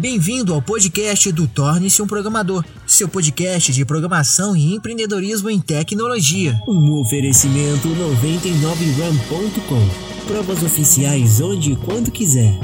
Bem-vindo ao podcast do Torne-se um Programador, seu podcast de programação e empreendedorismo em tecnologia. Um oferecimento 99ram.com. Provas oficiais onde e quando quiser.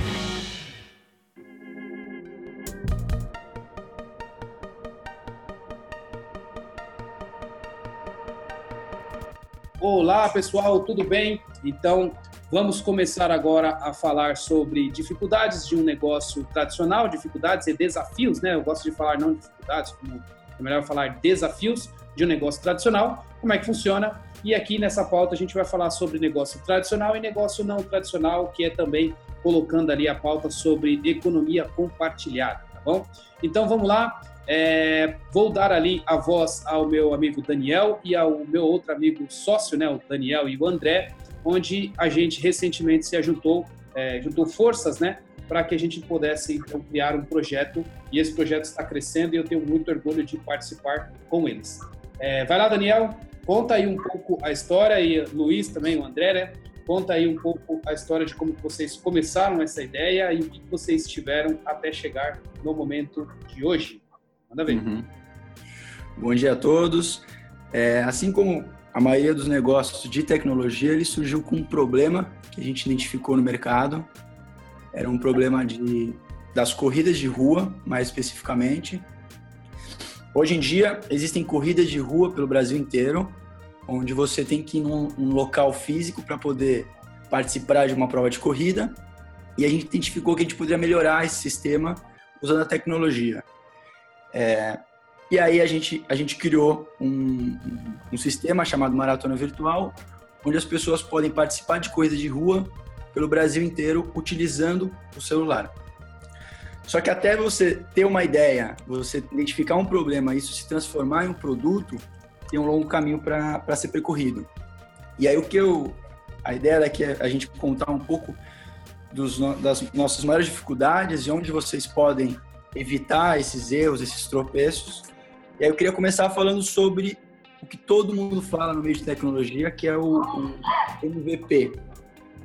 Olá, pessoal, tudo bem? Então, vamos começar agora a falar sobre dificuldades de um negócio tradicional, dificuldades e desafios, né? Eu gosto de falar não dificuldades, como é melhor falar desafios de um negócio tradicional, como é que funciona. E aqui nessa pauta a gente vai falar sobre negócio tradicional e negócio não tradicional, que é também colocando ali a pauta sobre economia compartilhada, tá bom? Então vamos lá. É, vou dar ali a voz ao meu amigo Daniel e ao meu outro amigo sócio, né, o Daniel e o André, onde a gente recentemente se ajuntou, é, juntou forças, né, para que a gente pudesse então, criar um projeto e esse projeto está crescendo e eu tenho muito orgulho de participar com eles. É, vai lá, Daniel, conta aí um pouco a história e Luiz também, o André, né? Conta aí um pouco a história de como vocês começaram essa ideia e o que vocês tiveram até chegar no momento de hoje. Manda ver. Uhum. Bom dia a todos. É, assim como a maioria dos negócios de tecnologia, ele surgiu com um problema que a gente identificou no mercado. Era um problema de, das corridas de rua, mais especificamente. Hoje em dia, existem corridas de rua pelo Brasil inteiro, onde você tem que ir num, num local físico para poder participar de uma prova de corrida. E a gente identificou que a gente poderia melhorar esse sistema usando a tecnologia. É, e aí a gente, a gente criou um, um sistema chamado Maratona Virtual, onde as pessoas podem participar de corridas de rua pelo Brasil inteiro utilizando o celular. Só que até você ter uma ideia, você identificar um problema, isso se transformar em um produto, tem um longo caminho para ser percorrido. E aí o que eu a ideia daqui é a gente contar um pouco dos, das nossas maiores dificuldades e onde vocês podem evitar esses erros, esses tropeços. E aí eu queria começar falando sobre o que todo mundo fala no meio de tecnologia, que é o, o MVP,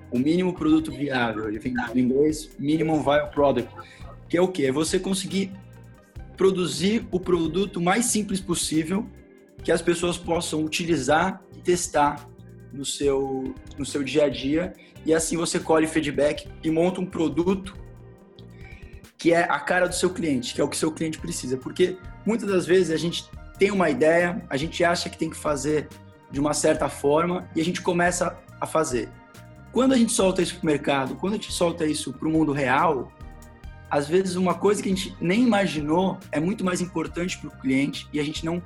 o mínimo produto viável. Em inglês Minimum Viable Product, que é o que? É você conseguir produzir o produto mais simples possível que as pessoas possam utilizar e testar no seu, no seu dia a dia. E assim você colhe feedback e monta um produto que é a cara do seu cliente, que é o que seu cliente precisa. Porque muitas das vezes a gente tem uma ideia, a gente acha que tem que fazer de uma certa forma e a gente começa a fazer. Quando a gente solta isso para o mercado, quando a gente solta isso para o mundo real, às vezes uma coisa que a gente nem imaginou é muito mais importante para o cliente e a gente não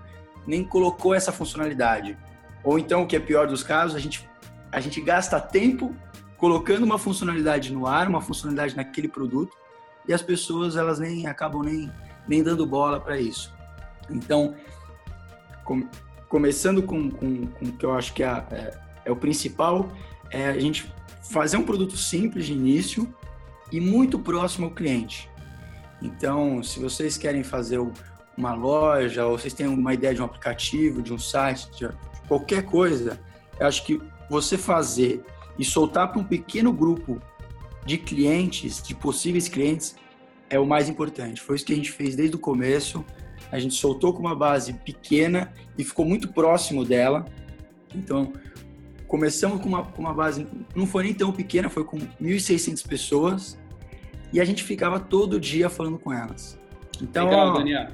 nem colocou essa funcionalidade. Ou então, o que é pior dos casos, a gente, a gente gasta tempo colocando uma funcionalidade no ar, uma funcionalidade naquele produto, e as pessoas elas nem acabam nem, nem dando bola para isso. Então, com, começando com, com, com o que eu acho que é, é, é, o principal, é a gente fazer um produto simples de início e muito próximo ao cliente. Então, se vocês querem fazer uma loja, ou vocês têm uma ideia de um aplicativo, de um site, de qualquer coisa, eu acho que você fazer e soltar para um pequeno grupo de clientes, de possíveis clientes, é o mais importante. Foi isso que a gente fez desde o começo. A gente soltou com uma base pequena e ficou muito próximo dela. Então, começamos com uma, com uma base, não foi nem tão pequena, foi com 1.600 pessoas. E a gente ficava todo dia falando com elas. Então, Legal, Daniel.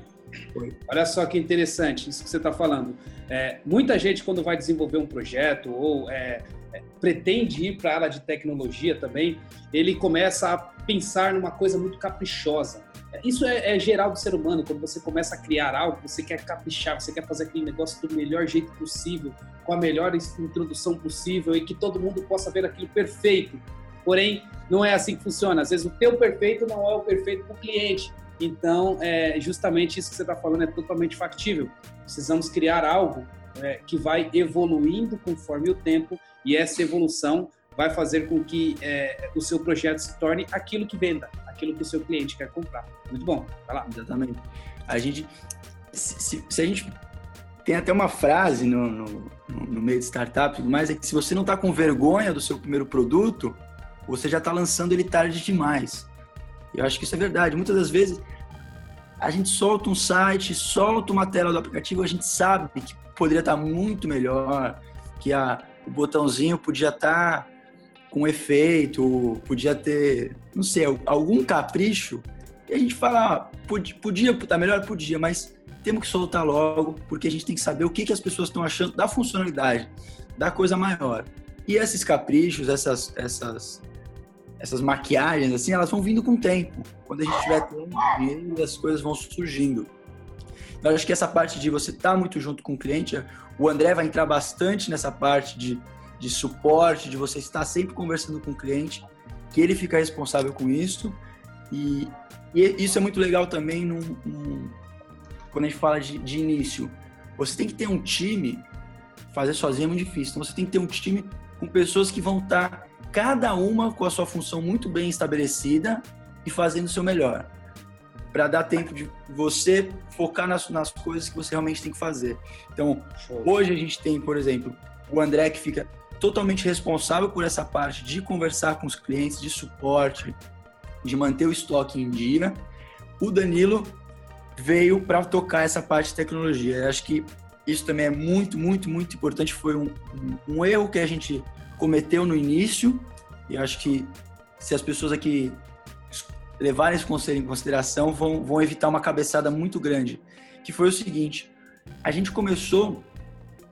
Olha só que interessante isso que você está falando. É, muita gente, quando vai desenvolver um projeto ou é, é, pretende ir para a área de tecnologia também, ele começa a pensar numa coisa muito caprichosa. Isso é, é, geral do ser humano, quando você começa a criar algo, você quer caprichar, você quer fazer aquele negócio do melhor jeito possível, com a melhor introdução possível e que todo mundo possa ver aquilo perfeito. Porém, não é assim que funciona. Às vezes o teu perfeito não é o perfeito para o cliente. Então, é, justamente isso que você está falando é totalmente factível. Precisamos criar algo é, que vai evoluindo conforme o tempo e essa evolução vai fazer com que é, o seu projeto se torne aquilo que venda, aquilo que o seu cliente quer comprar. Muito bom, vai lá. Exatamente. A gente, se, se a gente tem até uma frase no, no, no meio de startup tudo mais, é que se você não está com vergonha do seu primeiro produto, você já está lançando ele tarde demais. Eu acho que isso é verdade. Muitas das vezes a gente solta um site, solta uma tela do aplicativo, a gente sabe que poderia estar muito melhor, que a, o botãozinho podia estar com efeito, podia ter, não sei, algum capricho. E a gente fala, ah, podia, estar melhor, podia, mas temos que soltar logo, porque a gente tem que saber o que, que as pessoas estão achando da funcionalidade, da coisa maior. E esses caprichos, essas, essas essas maquiagens, assim, elas vão vindo com o tempo. Quando a gente tiver tempo, as coisas vão surgindo. Então, acho que essa parte de você estar tá muito junto com o cliente, o André vai entrar bastante nessa parte de, de suporte, de você estar sempre conversando com o cliente, que ele fica responsável com isso. E, e isso é muito legal também num, num, quando a gente fala de, de início. Você tem que ter um time, fazer sozinho é muito difícil, então você tem que ter um time com pessoas que vão estar cada uma com a sua função muito bem estabelecida e fazendo o seu melhor. Para dar tempo de você focar nas, nas coisas que você realmente tem que fazer. Então, hoje a gente tem, por exemplo, o André que fica totalmente responsável por essa parte de conversar com os clientes, de suporte, de manter o estoque em dia. O Danilo veio para tocar essa parte de tecnologia. Eu acho que isso também é muito, muito, muito importante. Foi um, um, erro que a gente cometeu no início, e acho que se as pessoas aqui levarem esse conselho em consideração, vão, vão evitar uma cabeçada muito grande, que foi o seguinte, a gente começou,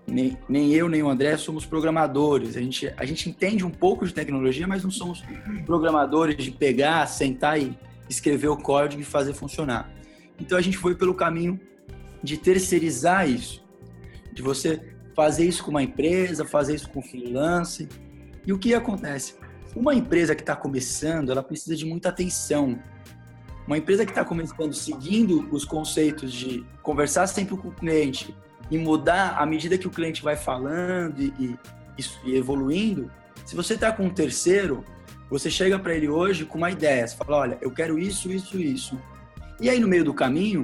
nem, nem eu nem o André somos programadores, a gente, a gente entende um pouco de tecnologia, mas não somos programadores de pegar, sentar e escrever o código e fazer funcionar. Então a gente foi pelo caminho de terceirizar isso, de você fazer isso com uma empresa, fazer isso com freelance. E o que acontece? Uma empresa que está começando, ela precisa de muita atenção. Uma empresa que está começando seguindo os conceitos de conversar sempre com o cliente e mudar à medida que o cliente vai falando e, e, e evoluindo, se você está com um terceiro, você chega para ele hoje com uma ideia, você fala, olha, eu quero isso, isso, isso. E aí no meio do caminho,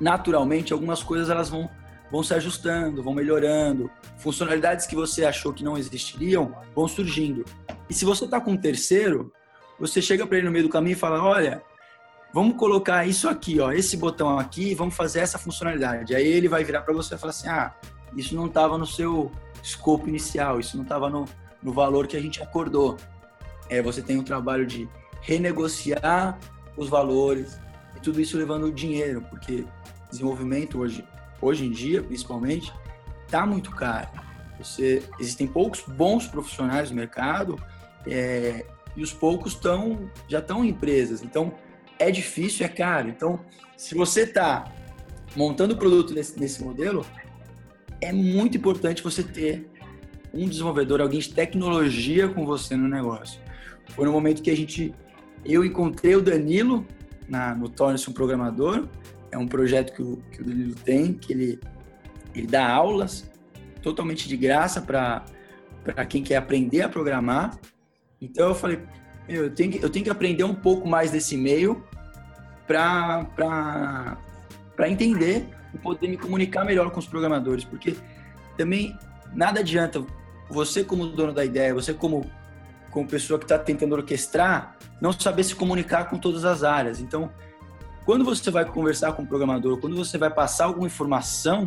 naturalmente, algumas coisas elas vão vão se ajustando, vão melhorando. Funcionalidades que você achou que não existiriam vão surgindo. E se você está com um terceiro, você chega para ele no meio do caminho e fala: olha, vamos colocar isso aqui, ó, esse botão aqui, vamos fazer essa funcionalidade. Aí ele vai virar para você e falar assim: ah, isso não estava no seu escopo inicial, isso não estava no, no valor que a gente acordou. É, você tem o trabalho de renegociar os valores e tudo isso levando dinheiro, porque desenvolvimento hoje hoje em dia, principalmente, está muito caro. Você, existem poucos bons profissionais no mercado é, e os poucos estão já estão em empresas. Então, é difícil, é caro. Então, se você está montando o produto nesse, nesse modelo, é muito importante você ter um desenvolvedor, alguém de tecnologia com você no negócio. Foi no momento que a gente, eu encontrei o Danilo na, no Torne-se um Programador, é um projeto que o, que o Danilo tem, que ele, ele dá aulas totalmente de graça para quem quer aprender a programar. Então eu falei, eu tenho que, eu tenho que aprender um pouco mais desse meio para entender e poder me comunicar melhor com os programadores, porque também nada adianta você como dono da ideia, você como como pessoa que está tentando orquestrar, não saber se comunicar com todas as áreas. Então, quando você vai conversar com o programador, quando você vai passar alguma informação,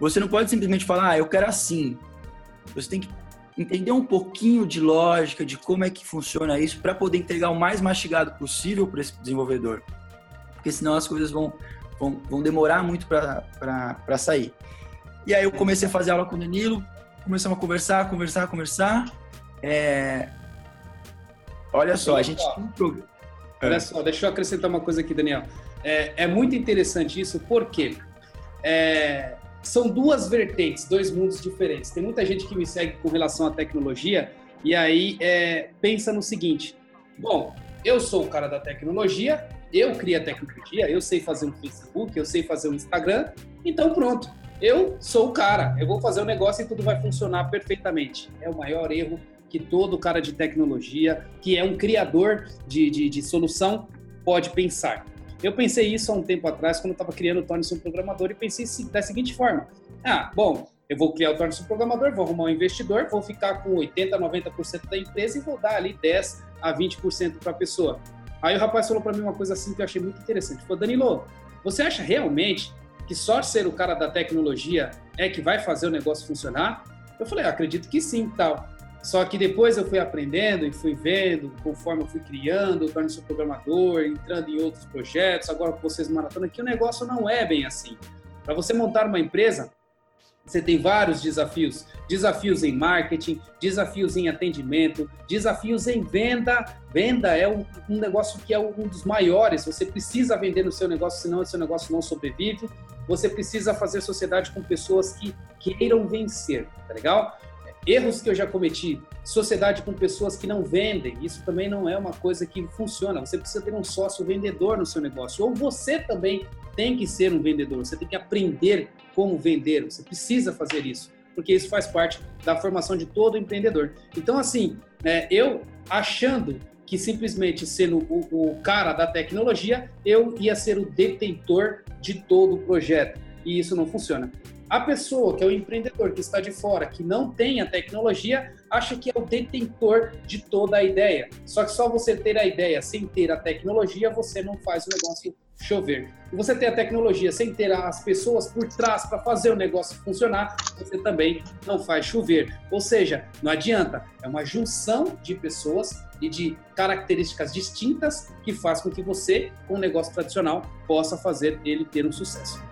você não pode simplesmente falar, ah, eu quero assim. Você tem que entender um pouquinho de lógica, de como é que funciona isso, para poder entregar o mais mastigado possível para esse desenvolvedor. Porque senão as coisas vão, vão, vão demorar muito para sair. E aí eu comecei a fazer aula com o Danilo, começamos a conversar, conversar, conversar. É... Olha só, a gente Olha é. só, deixa eu acrescentar uma coisa aqui, Daniel. É, é muito interessante isso, porque é, são duas vertentes, dois mundos diferentes. Tem muita gente que me segue com relação à tecnologia e aí é, pensa no seguinte: bom, eu sou o cara da tecnologia, eu crio a tecnologia, eu sei fazer um Facebook, eu sei fazer um Instagram, então pronto, eu sou o cara, eu vou fazer o um negócio e tudo vai funcionar perfeitamente. É o maior erro que todo cara de tecnologia, que é um criador de, de, de solução, pode pensar. Eu pensei isso há um tempo atrás, quando eu estava criando o Torne-se um Programador, e pensei da seguinte forma: ah, bom, eu vou criar o Torne-se um Programador, vou arrumar um investidor, vou ficar com 80%, 90% da empresa e vou dar ali 10% a 20% para a pessoa. Aí o rapaz falou para mim uma coisa assim que eu achei muito interessante. Falou, Danilo, você acha realmente que só ser o cara da tecnologia é que vai fazer o negócio funcionar? Eu falei, acredito que sim, tal. Só que depois eu fui aprendendo e fui vendo, conforme eu fui criando, tornando-se programador, entrando em outros projetos, agora com vocês maratona, que o negócio não é bem assim. Para você montar uma empresa, você tem vários desafios. Desafios em marketing, desafios em atendimento, desafios em venda. Venda é um, negócio que é um dos maiores. Você precisa vender no seu negócio, senão o seu negócio não sobrevive. Você precisa fazer sociedade com pessoas que queiram vencer, tá legal? Erros que eu já cometi, sociedade com pessoas que não vendem, isso também não é uma coisa que funciona. Você precisa ter um sócio vendedor no seu negócio, ou você também tem que ser um vendedor, você tem que aprender como vender, você precisa fazer isso, porque isso faz parte da formação de todo empreendedor. Então, assim, é, eu achando que simplesmente sendo o, o cara da tecnologia, eu ia ser o detentor de todo o projeto, e isso não funciona. A pessoa que é o empreendedor que está de fora, que não tem a tecnologia, acha que é o detentor de toda a ideia. Só que só você ter a ideia sem ter a tecnologia, você não faz o negócio chover. E você ter a tecnologia sem ter as pessoas por trás para fazer o negócio funcionar, você também não faz chover. Ou seja, não adianta, é uma junção de pessoas e de características distintas que faz com que você, com um negócio tradicional, possa fazer ele ter um sucesso.